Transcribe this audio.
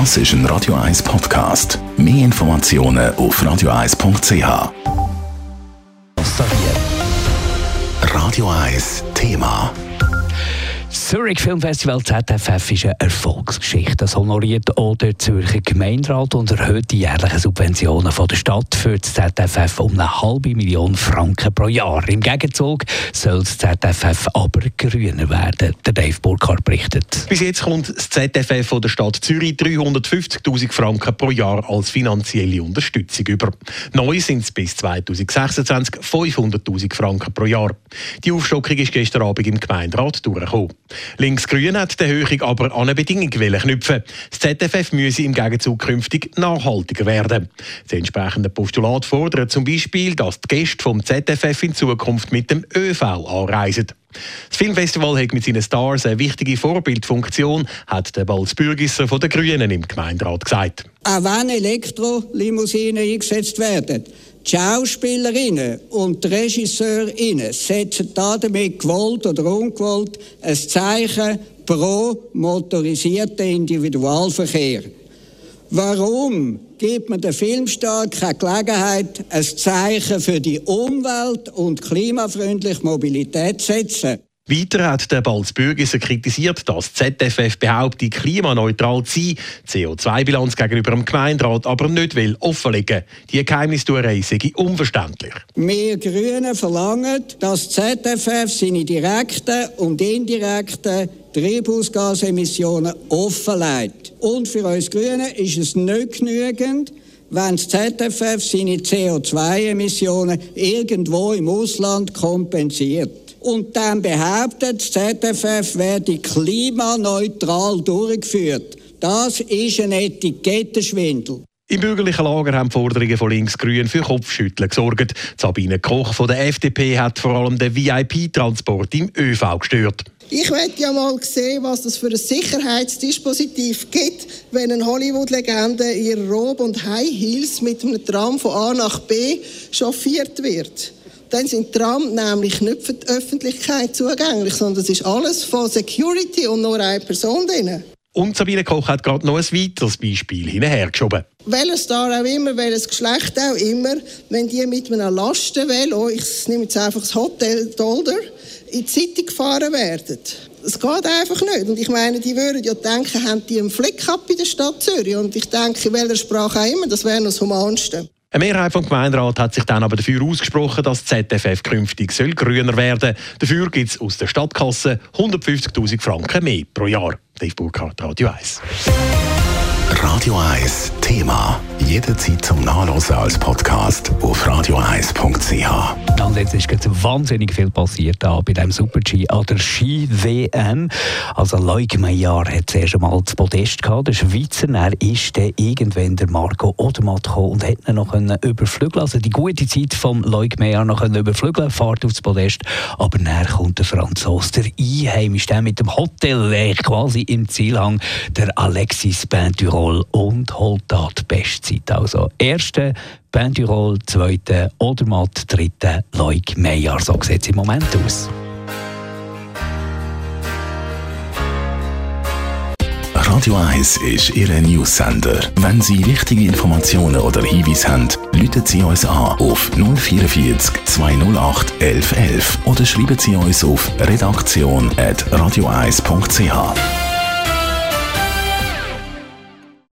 Das ist ein Radio 1 Podcast. Mehr Informationen auf radio1.ch. Radio 1 Thema. Zurich Filmfestival ZFF ist eine Erfolgsgeschichte. Das honoriert auch der Zürcher Gemeinderat und erhöht die jährlichen Subventionen von der Stadt für das ZFF um eine halbe Million Franken pro Jahr. Im Gegenzug soll das ZFF aber grüner werden. Der Dave Burkhardt berichtet. Bis jetzt kommt das ZFF von der Stadt Zürich 350.000 Franken pro Jahr als finanzielle Unterstützung über. Neu sind es bis 2026 500.000 Franken pro Jahr. Die Aufstockung ist gestern Abend im Gemeinderat durchgekommen. Linksgrün hat die Erhöhung aber an eine Bedingung knüpfen. Das ZFF müsse im Gegenzug künftig nachhaltiger werden. Das entsprechende Postulat fordert zum Beispiel, dass die Gäste vom ZFF in Zukunft mit dem ÖV anreisen. Das Filmfestival hat mit seinen Stars eine wichtige Vorbildfunktion, hat der Balzbürgisser von den Grünen im Gemeinderat gesagt. Auch wenn Elektrolimousinen eingesetzt werden, die Schauspielerinnen und die Regisseurinnen setzen damit gewollt oder ungewollt ein Zeichen pro motorisierten Individualverkehr. Warum gibt man den Filmstaat keine Gelegenheit, ein Zeichen für die Umwelt und klimafreundliche Mobilität zu setzen? Weiter hat der Balzbürgisser kritisiert, dass ZFF behauptet, klimaneutral zu sein, CO2-Bilanz gegenüber dem Gemeinderat aber nicht will offenlegen. Die Geheimnistuerei sei unverständlich. Wir Grünen verlangen, dass ZFF seine direkten und indirekten Treibhausgasemissionen offenlegt. Und für uns Grünen ist es nicht genügend, wenn das ZFF seine CO2-Emissionen irgendwo im Ausland kompensiert und dann behauptet, das ZFF werde klimaneutral durchgeführt. Das ist ein Etikettenschwindel. Im bürgerlichen Lager haben die Forderungen von Links-Grün für Kopfschütteln gesorgt. Sabine Koch von der FDP hat vor allem den VIP-Transport im ÖV gestört. Ich möchte ja mal sehen, was das für ein Sicherheitsdispositiv gibt, wenn eine Hollywood-Legende in ihrer Robe und High Heels mit einem Tram von A nach B chauffiert wird dann sind Tram nämlich nicht für die Öffentlichkeit zugänglich, sondern es ist alles von Security und nur eine Person drin. Und Sabine Koch hat gerade noch ein weiteres Beispiel hinterhergeschoben. Welches Star auch immer, welches Geschlecht auch immer, wenn die mit einem Lastenvelo, ich nehme jetzt einfach das Hotel Dolder, in die City gefahren werden. Das geht einfach nicht. Und ich meine, die würden ja denken, haben die einen Fleck ab in der Stadt Zürich? Und ich denke, in welcher Sprache auch immer, das wäre noch das Humanste. Eine Mehrheit vom Gemeinderat hat sich dann aber dafür ausgesprochen, dass das ZFF künftig soll grüner werden soll. Dafür gibt es aus der Stadtkasse 150'000 Franken mehr pro Jahr. Dave Burkhardt, Radio 1. Radio 1 Thema. Jederzeit zum Nachlesen als Podcast auf radio1.ch. Und jetzt ist jetzt wahnsinnig viel passiert da bei dem Super-G an der Ski-WM. Also Leuk Meyer hat zuerst einmal das Podest gehabt, der Schweizer. Er ist dann irgendwann der Marco Odermatt gekommen und hat ihn noch können überflügeln Also die gute Zeit von Leuk Meyer noch können überflügeln Fahrt aufs Podest. Aber dann kommt der Franzose, der Einheimisch, der mit dem Hotel quasi im Zielhang, der Alexis Benturol und holt da die Bestzeit. Also erste Benturol, zweite Odermatt, dritte Leuk Meyer. So sieht es im Moment aus. Radio 1 ist Ihre Newsender. Wenn Sie wichtige Informationen oder Hinweise haben, rufen Sie uns an auf 044 208 1111 oder schreiben Sie uns auf redaktion.radio1.ch.